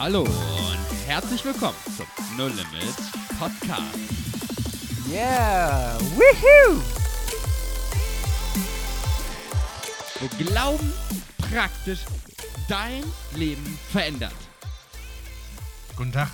Hallo und herzlich willkommen zum No Limit Podcast. Yeah! Woohoo! Wo Glauben praktisch dein Leben verändert. Guten Tag.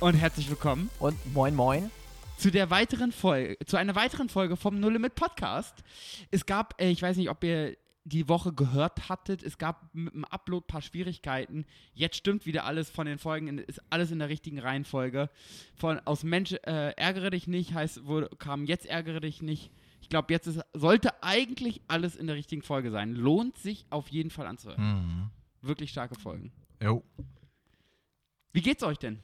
Und herzlich willkommen Und moin moin. zu der weiteren Folge, zu einer weiteren Folge vom No Limit Podcast. Es gab, äh, ich weiß nicht, ob ihr die Woche gehört hattet, es gab mit dem Upload ein paar Schwierigkeiten. Jetzt stimmt wieder alles von den Folgen, ist alles in der richtigen Reihenfolge. Von aus Mensch äh, ärgere dich nicht heißt, wo kam jetzt ärgere dich nicht. Ich glaube, jetzt ist, sollte eigentlich alles in der richtigen Folge sein. Lohnt sich auf jeden Fall anzuhören. Mhm. Wirklich starke Folgen. Jo. Wie geht's euch denn?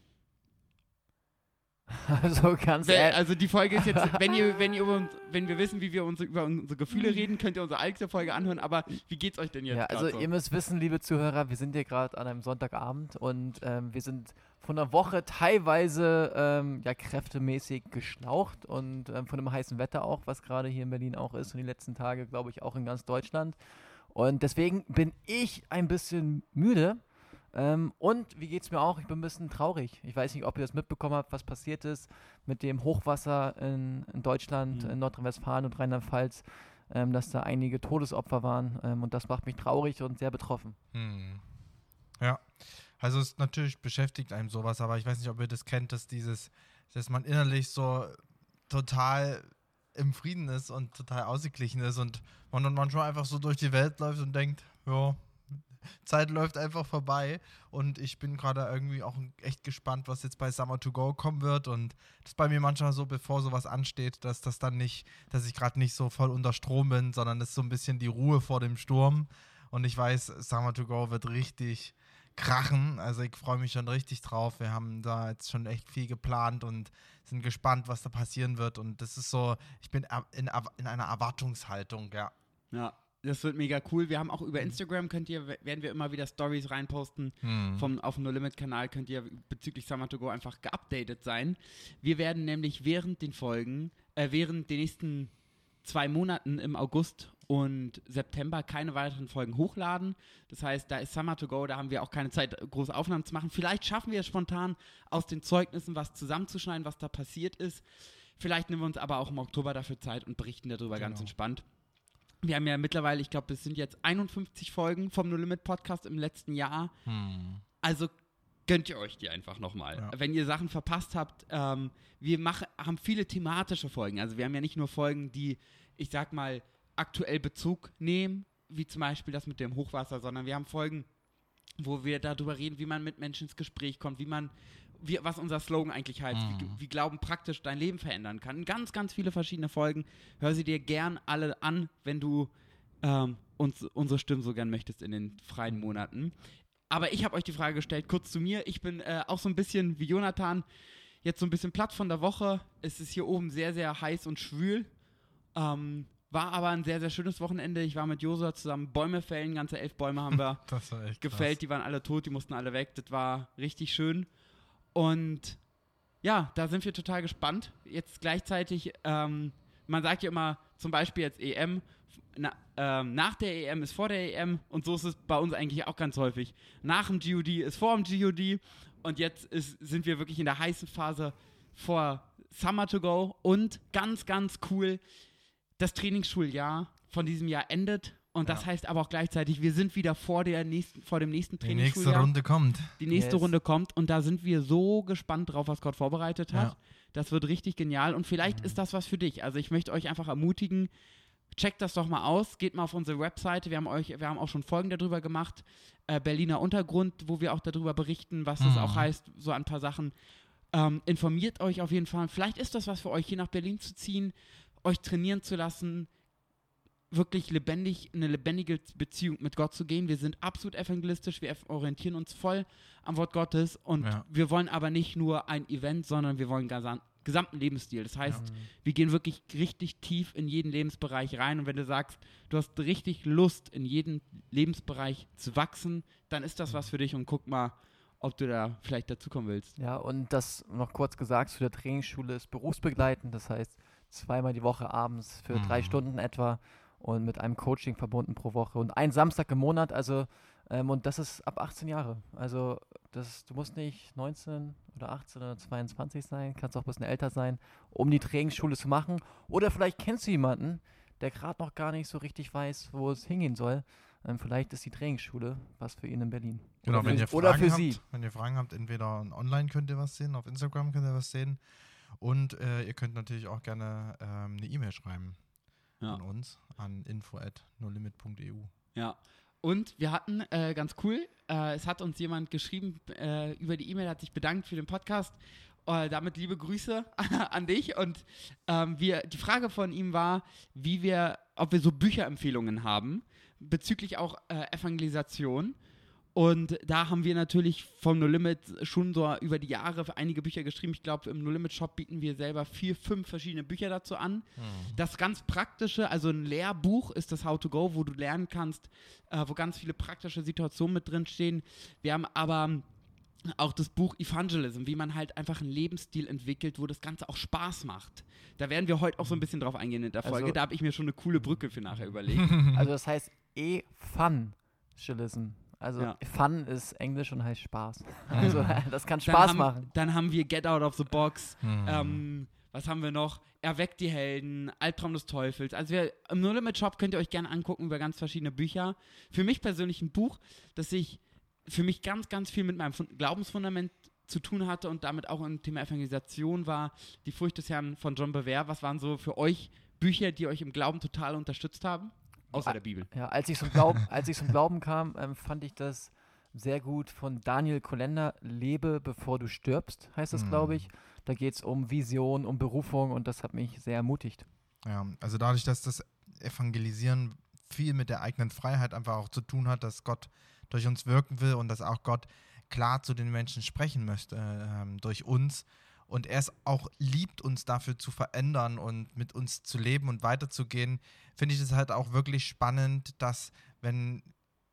Also ganz Wer- ehrlich. Also die Folge ist jetzt, wenn ihr, wenn ihr uns, wenn wir wissen, wie wir uns über unsere Gefühle reden, könnt ihr unsere alte Folge anhören. Aber wie geht's euch denn jetzt? Ja, also so? ihr müsst wissen, liebe Zuhörer, wir sind hier gerade an einem Sonntagabend und ähm, wir sind von der Woche teilweise ähm, ja kräftemäßig geschlaucht und ähm, von dem heißen Wetter auch, was gerade hier in Berlin auch ist und die letzten Tage, glaube ich, auch in ganz Deutschland. Und deswegen bin ich ein bisschen müde. Ähm, und wie geht's mir auch? Ich bin ein bisschen traurig. Ich weiß nicht, ob ihr das mitbekommen habt, was passiert ist mit dem Hochwasser in, in Deutschland, Mhm. in Nordrhein-Westfalen und Rheinland-Pfalz, ähm, dass da einige Todesopfer waren. Ähm, und das macht mich traurig und sehr betroffen. Hm. Ja. Also es natürlich beschäftigt einem sowas, aber ich weiß nicht, ob ihr das kennt, dass dieses, dass man innerlich so total im Frieden ist und total ausgeglichen ist und man dann manchmal einfach so durch die Welt läuft und denkt, ja, Zeit läuft einfach vorbei. Und ich bin gerade irgendwie auch echt gespannt, was jetzt bei Summer to Go kommen wird. Und das ist bei mir manchmal so, bevor sowas ansteht, dass das dann nicht, dass ich gerade nicht so voll unter Strom bin, sondern das ist so ein bisschen die Ruhe vor dem Sturm. Und ich weiß, Summer to Go wird richtig krachen, also ich freue mich schon richtig drauf, wir haben da jetzt schon echt viel geplant und sind gespannt, was da passieren wird. Und das ist so, ich bin in, in einer Erwartungshaltung, ja. ja, das wird mega cool. Wir haben auch über Instagram könnt ihr, werden wir immer wieder Stories reinposten. Hm. Vom, auf dem No Limit Kanal könnt ihr bezüglich Summer to Go einfach geupdatet sein. Wir werden nämlich während den Folgen, äh, während den nächsten zwei Monaten im August und September keine weiteren Folgen hochladen. Das heißt, da ist Summer to Go, da haben wir auch keine Zeit, große Aufnahmen zu machen. Vielleicht schaffen wir es spontan, aus den Zeugnissen was zusammenzuschneiden, was da passiert ist. Vielleicht nehmen wir uns aber auch im Oktober dafür Zeit und berichten darüber ganz Genau. entspannt. Wir haben ja mittlerweile, ich glaube, es sind jetzt 51 Folgen vom No Limit Podcast im letzten Jahr. Hm. Also gönnt ihr euch die einfach nochmal. Ja. Wenn ihr Sachen verpasst habt, ähm, wir machen, haben viele thematische Folgen. Also wir haben ja nicht nur Folgen, die, ich sag mal, aktuell Bezug nehmen, wie zum Beispiel das mit dem Hochwasser, sondern wir haben Folgen, wo wir darüber reden, wie man mit Menschen ins Gespräch kommt, wie man, wie, was unser Slogan eigentlich heißt, wie, Mhm. wie Glauben praktisch dein Leben verändern kann. Ganz, ganz viele verschiedene Folgen. Hör sie dir gern alle an, wenn du ähm, uns, unsere Stimmen so gern möchtest in den freien Monaten. Aber ich habe euch die Frage gestellt, kurz zu mir. Ich bin äh, auch so ein bisschen wie Jonathan, jetzt so ein bisschen platt von der Woche. Es ist hier oben sehr, sehr heiß und schwül. Ähm, war aber ein sehr, sehr schönes Wochenende. Ich war mit Josua zusammen Bäume fällen. Ganze elf Bäume haben wir gefällt. Die waren alle tot, die mussten alle weg. Das war richtig schön. Und ja, da sind wir total gespannt. Jetzt gleichzeitig, ähm, man sagt ja immer zum Beispiel jetzt EM, na, ähm, nach der EM ist vor der EM und so ist es bei uns eigentlich auch ganz häufig. Nach dem GOD ist vor dem GOD und jetzt ist, sind wir wirklich in der heißen Phase vor Summer to Go und ganz, ganz cool, das Trainingsschuljahr von diesem Jahr endet und das Ja. heißt aber auch gleichzeitig, wir sind wieder vor, der nächsten, vor dem nächsten Die nächste. Runde kommt. Die nächste Yes. Runde kommt und da sind wir so gespannt drauf, was Gott vorbereitet hat. Ja. Das wird richtig genial und vielleicht Mhm. ist das was für dich. Also ich möchte euch einfach ermutigen, checkt das doch mal aus, geht mal auf unsere Webseite. Wir haben euch, wir haben auch schon Folgen darüber gemacht, äh, Berliner Untergrund, wo wir auch darüber berichten, was es Mhm. auch heißt, so ein paar Sachen. Ähm, informiert euch auf jeden Fall. Vielleicht ist das was für euch, hier nach Berlin zu ziehen, euch trainieren zu lassen, wirklich lebendig, eine lebendige Beziehung mit Gott zu gehen. Wir sind absolut evangelistisch, wir orientieren uns voll am Wort Gottes und Ja. wir wollen aber nicht nur ein Event, sondern wir wollen gesam gesamten Lebensstil. Das heißt, Mhm. wir gehen wirklich richtig tief in jeden Lebensbereich rein und wenn du sagst, du hast richtig Lust, in jeden Lebensbereich zu wachsen, dann ist das was für dich und guck mal, ob du da vielleicht dazukommen willst. Ja, und das noch kurz gesagt zu der Trainingsschule ist berufsbegleitend. Das heißt, zweimal die Woche abends für drei Mhm. Stunden etwa und mit einem Coaching verbunden pro Woche und ein Samstag im Monat. Also, ähm, und das ist ab 18 Jahre. Also Das, du musst nicht 19 oder 18 oder 22 sein, kannst auch ein bisschen älter sein, um die Trainingsschule zu machen. Oder vielleicht kennst du jemanden, der gerade noch gar nicht so richtig weiß, wo es hingehen soll. Ähm, vielleicht ist die Trainingsschule was für ihn in Berlin. Genau, oder wenn ihr Fragen oder für habt, sie. wenn ihr Fragen habt, entweder online könnt ihr was sehen, auf Instagram könnt ihr was sehen und äh, ihr könnt natürlich auch gerne ähm, eine E-Mail schreiben Ja. an uns an info@nolimit.eu. Ja. Und wir hatten, äh, ganz cool, äh, es hat uns jemand geschrieben äh, über die E-Mail, hat sich bedankt für den Podcast. Äh, damit liebe Grüße an dich. Und ähm, wir, die Frage von ihm war, wie wir, ob wir so Bücherempfehlungen haben, bezüglich auch äh, Evangelisation. Und da haben wir natürlich vom No Limit schon so über die Jahre einige Bücher geschrieben. Ich glaube, im No Limit Shop bieten wir selber vier, fünf verschiedene Bücher dazu an. Das ganz praktische, also ein Lehrbuch ist das How to Go, wo du lernen kannst, äh, wo ganz viele praktische Situationen mit drin stehen. Wir haben aber auch das Buch Evangelism, wie man halt einfach einen Lebensstil entwickelt, wo das Ganze auch Spaß macht. Da werden wir heute auch so ein bisschen drauf eingehen in der Folge. Also- da habe ich mir schon eine coole Brücke für nachher überlegt. Also das heißt E-Fun-Chilism. Also Ja. Fun ist Englisch und heißt Spaß. Also das kann Dann Spaß haben, machen. Dann haben wir Get Out of the Box. Mhm. Ähm, was haben wir noch? Erweckt die Helden, Albtraum des Teufels. Also wir, im No Limit Shop könnt ihr euch gerne angucken über ganz verschiedene Bücher. Für mich persönlich ein Buch, das sich für mich ganz, ganz viel mit meinem Fun- Glaubensfundament zu tun hatte und damit auch im Thema Evangelisation war. Die Furcht des Herrn von John Bevere. Was waren so für euch Bücher, die euch im Glauben total unterstützt haben? Außer der Bibel. Ja, als ich zum Glauben, als ich zum Glauben kam, ähm, fand ich das sehr gut von Daniel Kolender. Lebe bevor du stirbst, heißt das, glaube Mhm. ich. Da geht es um Vision, um Berufung und das hat mich sehr ermutigt. Ja, also dadurch, dass das Evangelisieren viel mit der eigenen Freiheit einfach auch zu tun hat, dass Gott durch uns wirken will und dass auch Gott klar zu den Menschen sprechen möchte ähm, durch uns und er es auch liebt, uns dafür zu verändern und mit uns zu leben und weiterzugehen, finde ich es halt auch wirklich spannend, dass wenn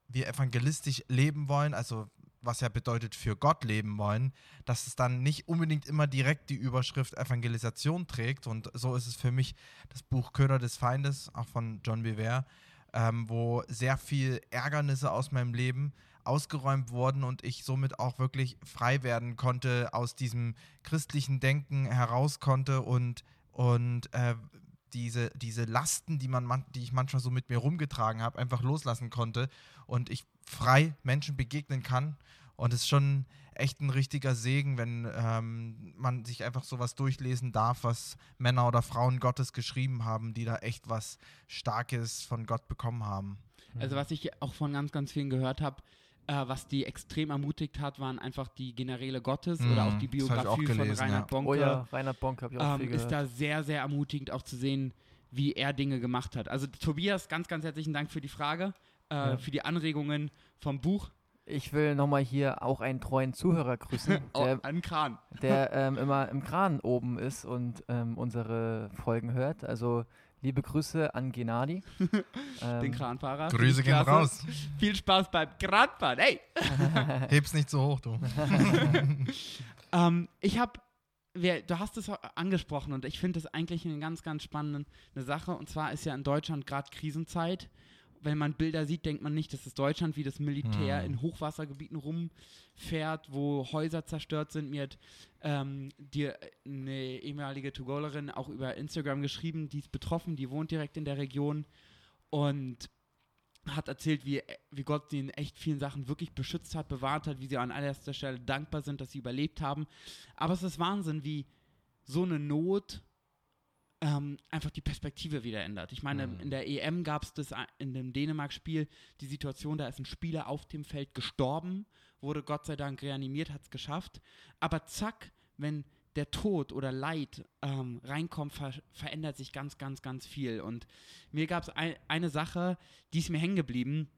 wir evangelistisch leben wollen, also was ja bedeutet für Gott leben wollen, dass es dann nicht unbedingt immer direkt die Überschrift Evangelisation trägt. Und so ist es für mich das Buch Köder des Feindes, auch von John Bevere, ähm, wo sehr viel Ärgernisse aus meinem Leben ausgeräumt wurden und ich somit auch wirklich frei werden konnte, aus diesem christlichen Denken heraus konnte und, und äh, diese, diese Lasten, die, man, die ich manchmal so mit mir rumgetragen habe, einfach loslassen konnte und ich frei Menschen begegnen kann. Und es ist schon echt ein richtiger Segen, wenn ähm, man sich einfach sowas durchlesen darf, was Männer oder Frauen Gottes geschrieben haben, die da echt was Starkes von Gott bekommen haben. Also was ich auch von ganz, ganz vielen gehört habe, äh, was die extrem ermutigt hat, waren einfach die Generäle Gottes oder auch die Mhm, ich auch Biografie von gelesen, Reinhard ja. Bonke. Oh ja, Reinhard Bonk habe ich auch viel ähm, ist gehört. da sehr, sehr ermutigend auch zu sehen, wie er Dinge gemacht hat. Also Tobias, ganz, ganz herzlichen Dank für die Frage, äh, Ja. für die Anregungen vom Buch. Ich will nochmal hier auch einen treuen Zuhörer grüßen, Oh, der, an Kran. der ähm, immer im Kran oben ist und ähm, unsere Folgen hört. Also liebe Grüße an Genadi. Den Ähm, Kranfahrer. Grüße gehen raus. Viel Spaß beim Kranfahren. Hey! Heb's nicht so hoch, du. Ähm, ich habe, du hast es angesprochen und ich finde es eigentlich eine ganz, ganz spannende Sache. Und zwar ist ja in Deutschland gerade Krisenzeit. Wenn man Bilder sieht, denkt man nicht, dass es Deutschland wie das Militär Hm. in Hochwassergebieten rumfährt, wo Häuser zerstört sind. Mir hat ähm, die, eine ehemalige Togolerin auch über Instagram geschrieben, die ist betroffen, die wohnt direkt in der Region und hat erzählt, wie, wie Gott sie in echt vielen Sachen wirklich beschützt hat, bewahrt hat, wie sie an allererster Stelle dankbar sind, dass sie überlebt haben. Aber es ist Wahnsinn, wie so eine Not ähm, einfach die Perspektive wieder ändert. Ich meine, Mhm. in der EM gab es das in dem Dänemark-Spiel die Situation, da ist ein Spieler auf dem Feld gestorben, wurde Gott sei Dank reanimiert, hat es geschafft. Aber zack, wenn der Tod oder Leid ähm, reinkommt, ver verändert sich ganz, ganz, ganz viel. Und mir gab es ein, eine Sache, die ist mir hängen geblieben.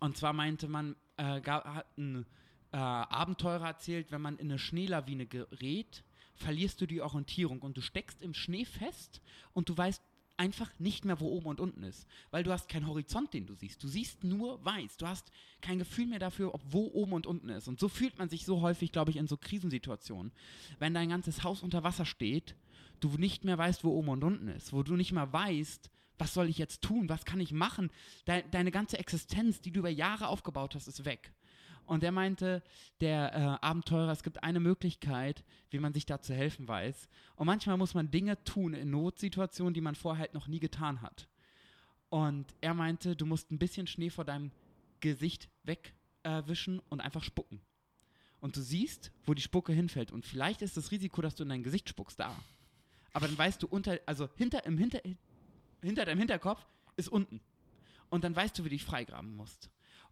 Und zwar meinte man, äh, ga- hat ein äh, Abenteurer erzählt, wenn man in eine Schneelawine gerät, verlierst du die Orientierung und du steckst im Schnee fest und du weißt einfach nicht mehr, wo oben und unten ist, weil du hast keinen Horizont, den du siehst. Du siehst nur weiß. Du hast kein Gefühl mehr dafür, ob wo oben und unten ist. Und so fühlt man sich so häufig, glaube ich, in so Krisensituationen, wenn dein ganzes Haus unter Wasser steht, du nicht mehr weißt, wo oben und unten ist, wo du nicht mehr weißt, was soll ich jetzt tun, was kann ich machen. Dei- deine ganze Existenz, die du über Jahre aufgebaut hast, ist weg. Und er meinte, der äh, Abenteurer, es gibt eine Möglichkeit, wie man sich da zu helfen weiß. Und manchmal muss man Dinge tun in Notsituationen, die man vorher halt noch nie getan hat. Und er meinte, du musst ein bisschen Schnee vor deinem Gesicht wegwischen äh, und einfach spucken. Und du siehst, wo die Spucke hinfällt. Und vielleicht ist das Risiko, dass du in dein Gesicht spuckst, da. Aber dann weißt du unter, also hinter, im hinter, hinter deinem Hinterkopf ist unten. Und dann weißt du, wie du dich freigraben musst.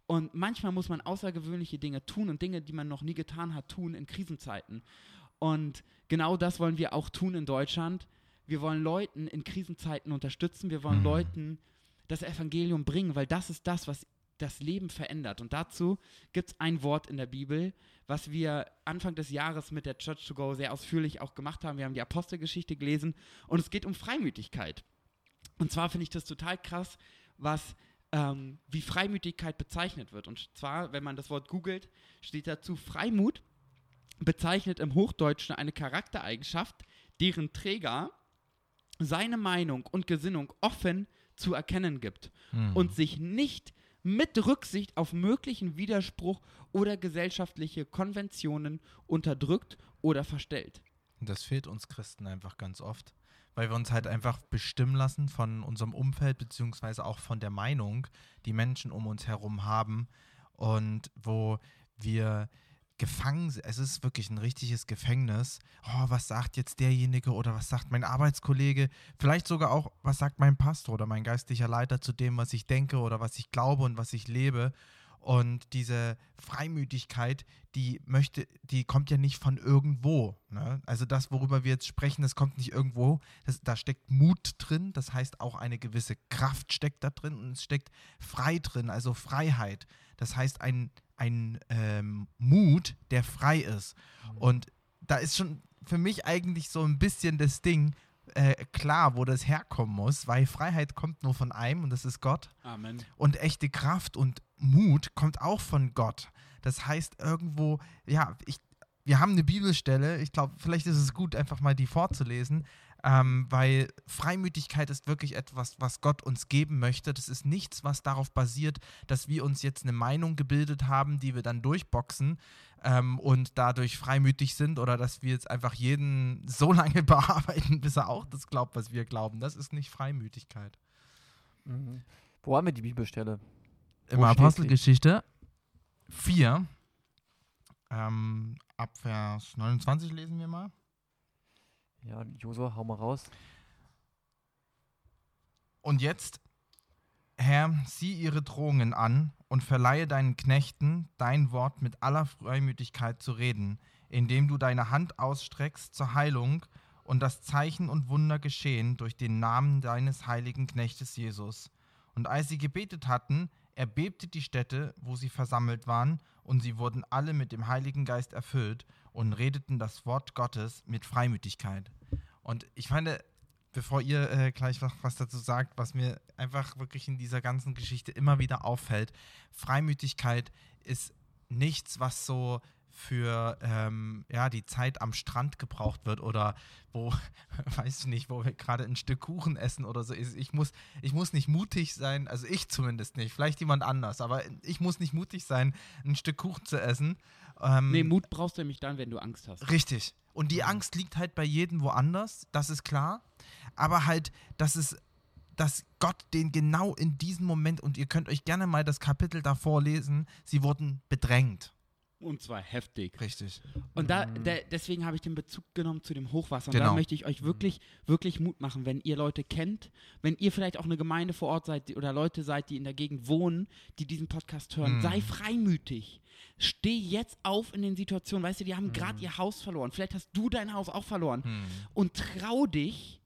Und manchmal muss man außergewöhnliche Dinge tun und Dinge, die man noch nie getan hat, tun in Krisenzeiten. Und genau das wollen wir auch tun in Deutschland. Wir wollen Leuten in Krisenzeiten unterstützen. Wir wollen mhm. Leuten das Evangelium bringen, weil das ist das, was das Leben verändert. Und dazu gibt es ein Wort in der Bibel, was wir Anfang des Jahres mit der Church to Go sehr ausführlich auch gemacht haben. Wir haben die Apostelgeschichte gelesen und es geht um Freimütigkeit. Und zwar finde ich das total krass, was ähm, wie Freimütigkeit bezeichnet wird. Und zwar, wenn man das Wort googelt, steht dazu, Freimut bezeichnet im Hochdeutschen eine Charaktereigenschaft, deren Träger seine Meinung und Gesinnung offen zu erkennen gibt mhm. und sich nicht mit Rücksicht auf möglichen Widerspruch oder gesellschaftliche Konventionen unterdrückt oder verstellt. Das fehlt uns Christen einfach ganz oft weil wir uns halt einfach bestimmen lassen von unserem Umfeld beziehungsweise auch von der Meinung, die Menschen um uns herum haben und wo wir gefangen sind. Es ist wirklich ein richtiges Gefängnis. Oh, was sagt jetzt derjenige oder was sagt mein Arbeitskollege? Vielleicht sogar auch, was sagt mein Pastor oder mein geistlicher Leiter zu dem, was ich denke oder was ich glaube und was ich lebe. Und diese Freimütigkeit, die möchte, die kommt ja nicht von irgendwo. Ne? Also das, worüber wir jetzt sprechen, das kommt nicht irgendwo. Das, da steckt Mut drin, das heißt auch eine gewisse Kraft steckt da drin und es steckt frei drin, also Freiheit. Das heißt ein, ein ähm, Mut, der frei ist. Mhm. Und da ist schon für mich eigentlich so ein bisschen das Ding, äh, klar, wo das herkommen muss, weil Freiheit kommt nur von einem und das ist Gott. Amen. Und echte Kraft und Mut kommt auch von Gott. Das heißt irgendwo, ja, ich, wir haben eine Bibelstelle, ich glaube, vielleicht ist es gut, einfach mal die vorzulesen, ähm, weil Freimütigkeit ist wirklich etwas, was Gott uns geben möchte. Das ist nichts, was darauf basiert, dass wir uns jetzt eine Meinung gebildet haben, die wir dann durchboxen ähm, und dadurch freimütig sind oder dass wir jetzt einfach jeden so lange bearbeiten, bis er auch das glaubt, was wir glauben. Das ist nicht Freimütigkeit. Mhm. Wo haben wir die Bibelstelle? Im Apostelgeschichte 4, ähm, ab Vers 29 lesen wir mal. Ja, Josua, hau mal raus. Und jetzt, Herr, sieh ihre Drohungen an und verleihe deinen Knechten dein Wort mit aller Freimütigkeit zu reden, indem du deine Hand ausstreckst zur Heilung und das Zeichen und Wunder geschehen durch den Namen deines heiligen Knechtes Jesus. Und als sie gebetet hatten, erbebte die Stätte, wo sie versammelt waren, und sie wurden alle mit dem Heiligen Geist erfüllt und redeten das Wort Gottes mit Freimütigkeit. Und ich meine, bevor ihr äh, gleich noch was dazu sagt, was mir einfach wirklich in dieser ganzen Geschichte immer wieder auffällt, Freimütigkeit ist nichts, was so für ähm, ja, die Zeit am Strand gebraucht wird oder wo, weiß ich nicht, wo wir gerade ein Stück Kuchen essen oder so. Ich muss, ich muss nicht mutig sein, also ich zumindest nicht, vielleicht jemand anders, aber ich muss nicht mutig sein, ein Stück Kuchen zu essen. Ähm, nee, Mut brauchst du nämlich dann, wenn du Angst hast. Richtig. Und die mhm. Angst liegt halt bei jedem woanders, das ist klar. Aber halt, dass es dass Gott den genau in diesem Moment, und ihr könnt euch gerne mal das Kapitel davor lesen, sie wurden bedrängt. Und zwar heftig. Richtig. Und da, mhm. da deswegen habe ich den Bezug genommen zu dem Hochwasser. Und genau. da möchte ich euch wirklich, wirklich Mut machen, wenn ihr Leute kennt, wenn ihr vielleicht auch eine Gemeinde vor Ort seid oder Leute seid, die in der Gegend wohnen, die diesen Podcast hören. Mhm. Sei freimütig. Steh jetzt auf in den Situationen. Weißt du, die haben mhm. gerade ihr Haus verloren. Vielleicht hast du dein Haus auch verloren. Mhm. Und trau dich,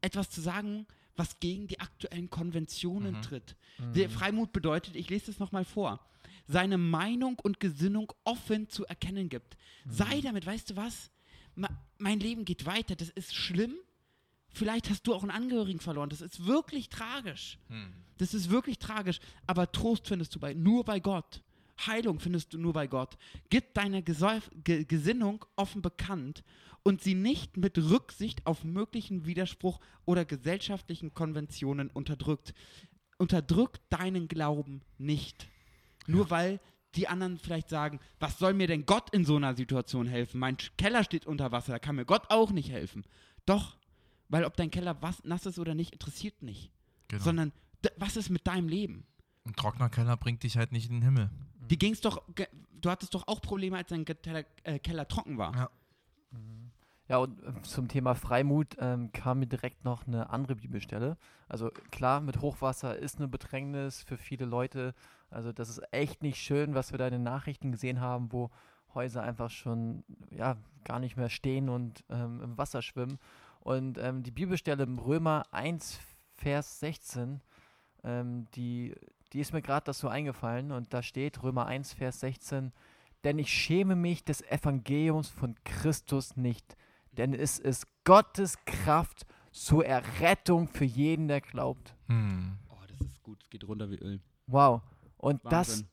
etwas zu sagen, was gegen die aktuellen Konventionen mhm. tritt. Der Freimut bedeutet, ich lese es nochmal vor seine Meinung und Gesinnung offen zu erkennen gibt. Mhm. Sei damit, weißt du was? Ma mein Leben geht weiter, das ist schlimm. Vielleicht hast du auch einen Angehörigen verloren. Das ist wirklich tragisch. Mhm. Das ist wirklich tragisch. Aber Trost findest du bei, nur bei Gott. Heilung findest du nur bei Gott. Gib deine Gesäuf Ge Gesinnung offen bekannt und sie nicht mit Rücksicht auf möglichen Widerspruch oder gesellschaftlichen Konventionen unterdrückt. Unterdrück deinen Glauben nicht. Nur ja. weil die anderen vielleicht sagen, was soll mir denn Gott in so einer Situation helfen? Mein Keller steht unter Wasser, da kann mir Gott auch nicht helfen. Doch, weil ob dein Keller was, nass ist oder nicht, interessiert nicht. Genau. Sondern was ist mit deinem Leben? Ein trockener Keller bringt dich halt nicht in den Himmel. Wie ging's doch, du hattest doch auch Probleme, als dein Keller, äh, Keller trocken war. Ja. Ja, und äh, zum Thema Freimut ähm, kam mir direkt noch eine andere Bibelstelle. Also klar, mit Hochwasser ist eine Bedrängnis für viele Leute. Also das ist echt nicht schön, was wir da in den Nachrichten gesehen haben, wo Häuser einfach schon ja gar nicht mehr stehen und ähm, im Wasser schwimmen. Und ähm, die Bibelstelle im Römer 1, Vers 16, ähm, die, die ist mir gerade das so eingefallen. Und da steht Römer 1, Vers 16, denn ich schäme mich des Evangeliums von Christus nicht, denn es ist Gottes Kraft zur Errettung für jeden, der glaubt. Hm. Oh, das ist gut, es geht runter wie Öl. Wow. Und das Wahnsinn.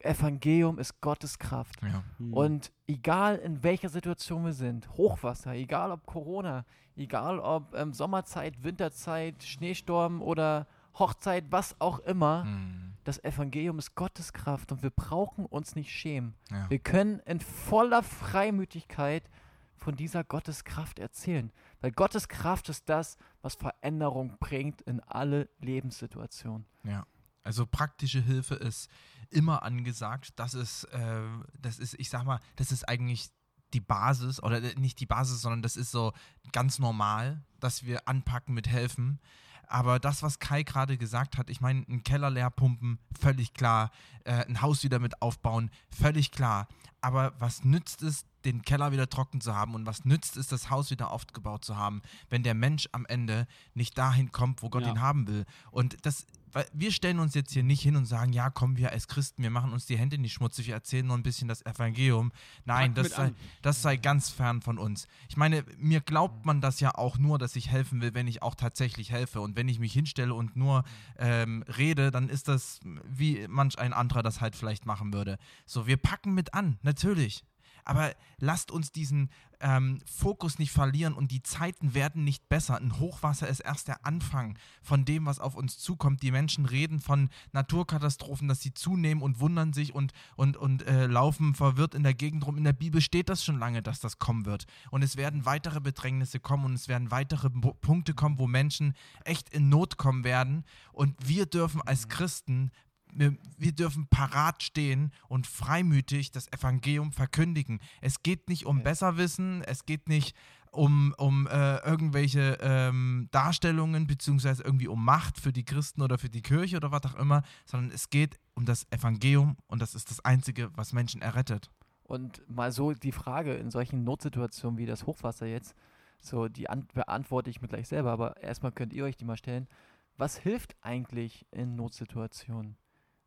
Evangelium ist Gottes Kraft. Ja. Hm. Und egal in welcher Situation wir sind, Hochwasser, egal ob Corona, egal ob ähm, Sommerzeit, Winterzeit, Schneesturm oder Hochzeit, was auch immer, Hm. das Evangelium ist Gottes Kraft und wir brauchen uns nicht schämen. ja. Wir können in voller Freimütigkeit von dieser Gottes Kraft erzählen. Weil Gottes Kraft ist das, was Veränderung bringt in alle Lebenssituationen. Ja. Also praktische Hilfe ist immer angesagt. Das ist, äh, das ist, ich sag mal, das ist eigentlich die Basis oder äh, nicht die Basis, sondern das ist so ganz normal, dass wir anpacken mit helfen. Aber das, was Kai gerade gesagt hat, ich meine, einen Keller leer pumpen, völlig klar. Äh, ein Haus wieder mit aufbauen, völlig klar. Aber was nützt es, den Keller wieder trocken zu haben und was nützt es, das Haus wieder aufgebaut zu haben, wenn der Mensch am Ende nicht dahin kommt, wo Gott Ja. ihn haben will? Und das, weil wir stellen uns jetzt hier nicht hin und sagen, ja, kommen wir als Christen, wir machen uns die Hände nicht schmutzig, wir erzählen nur ein bisschen das Evangelium. Nein, das sei, das sei ganz fern von uns. Ich meine, mir glaubt man das ja auch nur, dass ich helfen will, wenn ich auch tatsächlich helfe. Und wenn ich mich hinstelle und nur ähm, rede, dann ist das, wie manch ein anderer das halt vielleicht machen würde. So, wir packen mit an, natürlich. Aber lasst uns diesen ähm, Fokus nicht verlieren und die Zeiten werden nicht besser. Ein Hochwasser ist erst der Anfang von dem, was auf uns zukommt. Die Menschen reden von Naturkatastrophen, dass sie zunehmen und wundern sich und, und, und äh, laufen verwirrt in der Gegend rum. In der Bibel steht das schon lange, dass das kommen wird. Und es werden weitere Bedrängnisse kommen und es werden weitere Bo- Punkte kommen, wo Menschen echt in Not kommen werden. Und wir dürfen als Christen wir, wir dürfen parat stehen und freimütig das Evangelium verkündigen. Es geht nicht um. Besserwissen, es geht nicht um, um äh, irgendwelche ähm, Darstellungen beziehungsweise irgendwie um Macht für die Christen oder für die Kirche oder was auch immer, sondern es geht um das Evangelium und das ist das Einzige, was Menschen errettet. Und mal so die Frage in solchen Notsituationen wie das Hochwasser jetzt, so die an beantworte ich mir gleich selber, aber erstmal könnt ihr euch die mal stellen. Was hilft eigentlich in Notsituationen?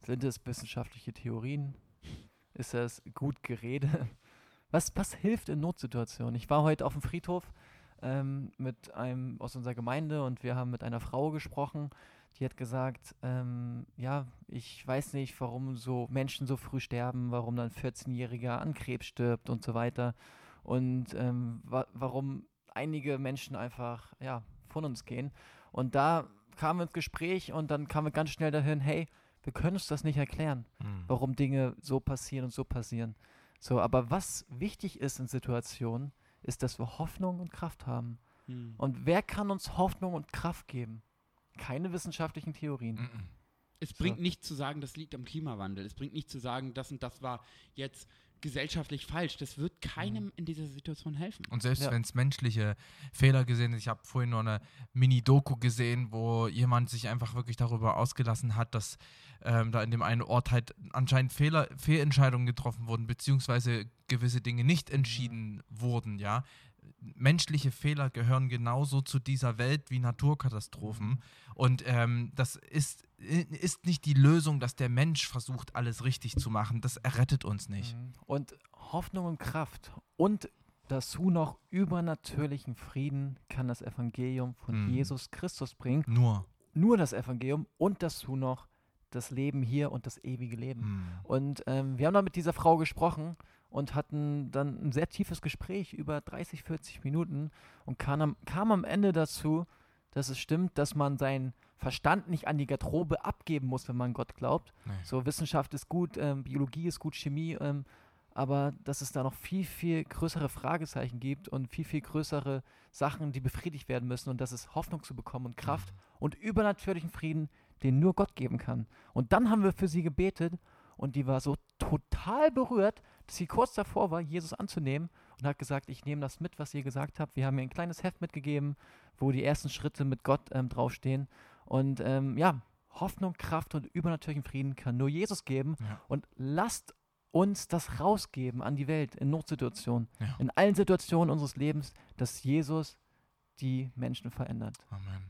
Sind es wissenschaftliche Theorien? Ist das gut Gerede? Was, was hilft in Notsituationen? Ich war heute auf dem Friedhof ähm, mit einem aus unserer Gemeinde und wir haben mit einer Frau gesprochen, die hat gesagt, ähm, ja, ich weiß nicht, warum so Menschen so früh sterben, warum dann 14-Jähriger an Krebs stirbt und so weiter und ähm, wa warum einige Menschen einfach, ja, von uns gehen. Und da kamen wir ins Gespräch und dann kamen wir ganz schnell dahin, hey, wir können uns das nicht erklären, warum Dinge so passieren und so passieren. So, aber was wichtig ist in Situationen, ist, dass wir Hoffnung und Kraft haben. Hm. Und wer kann uns Hoffnung und Kraft geben? Keine wissenschaftlichen Theorien. Mhm. Es bringt nicht zu sagen, das liegt am Klimawandel. Es bringt nicht zu sagen, das und das war jetzt gesellschaftlich falsch. Das wird keinem in dieser Situation helfen. Und selbst Ja. wenn es menschliche Fehler gesehen ist, ich habe vorhin noch eine Mini-Doku gesehen, wo jemand sich einfach wirklich darüber ausgelassen hat, dass ähm, da in dem einen Ort halt anscheinend Fehler, Fehlentscheidungen getroffen wurden, beziehungsweise gewisse Dinge nicht entschieden wurden, ja. Menschliche Fehler gehören genauso zu dieser Welt wie Naturkatastrophen. Und ähm, das ist, ist nicht die Lösung, dass der Mensch versucht, alles richtig zu machen. Das errettet uns nicht. Mhm. Und Hoffnung und Kraft und dazu noch übernatürlichen Frieden kann das Evangelium von Mhm. Jesus Christus bringen. Nur. Nur das Evangelium und dazu noch das Leben hier und das ewige Leben. Hm. Und ähm, wir haben dann mit dieser Frau gesprochen und hatten dann ein sehr tiefes Gespräch über 30, 40 Minuten und kam am, kam am Ende dazu, dass es stimmt, dass man seinen Verstand nicht an die Garderobe abgeben muss, wenn man Gott glaubt. Nee. So Wissenschaft ist gut, ähm, Biologie ist gut, Chemie, ähm, aber dass es da noch viel, viel größere Fragezeichen gibt und viel, viel größere Sachen, die befriedigt werden müssen und dass es Hoffnung zu bekommen und Kraft und übernatürlichen Frieden, den nur Gott geben kann. Und dann haben wir für sie gebetet und die war so total berührt, dass sie kurz davor war, Jesus anzunehmen und hat gesagt, ich nehme das mit, was ihr gesagt habt. Wir haben ihr ein kleines Heft mitgegeben, wo die ersten Schritte mit Gott ähm, draufstehen. Und ähm, ja, Hoffnung, Kraft und übernatürlichen Frieden kann nur Jesus geben. Ja. Und lasst uns das rausgeben an die Welt in Notsituationen, Ja. in allen Situationen unseres Lebens, dass Jesus die Menschen verändert. Amen.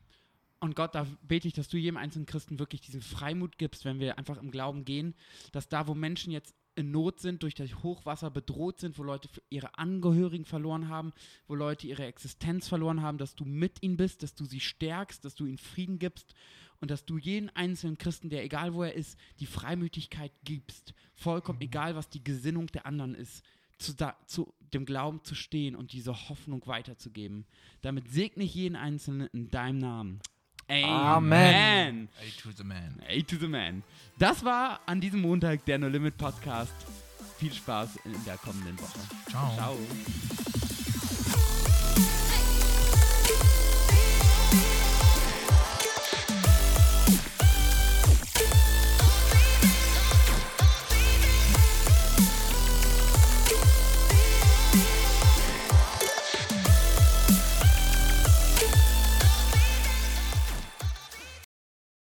Und Gott, da bete ich, dass du jedem einzelnen Christen wirklich diesen Freimut gibst, wenn wir einfach im Glauben gehen, dass da, wo Menschen jetzt in Not sind, durch das Hochwasser bedroht sind, wo Leute ihre Angehörigen verloren haben, wo Leute ihre Existenz verloren haben, dass du mit ihnen bist, dass du sie stärkst, dass du ihnen Frieden gibst und dass du jeden einzelnen Christen, der egal wo er ist, die Freimütigkeit gibst. Vollkommen egal, was die Gesinnung der anderen ist, zu, da, zu dem Glauben zu stehen und diese Hoffnung weiterzugeben. Damit segne ich jeden Einzelnen in deinem Namen. Amen. A to the man. A to the man. Das war an diesem Montag der No Limit Podcast. Viel Spaß in der kommenden Woche. Ciao. Ciao.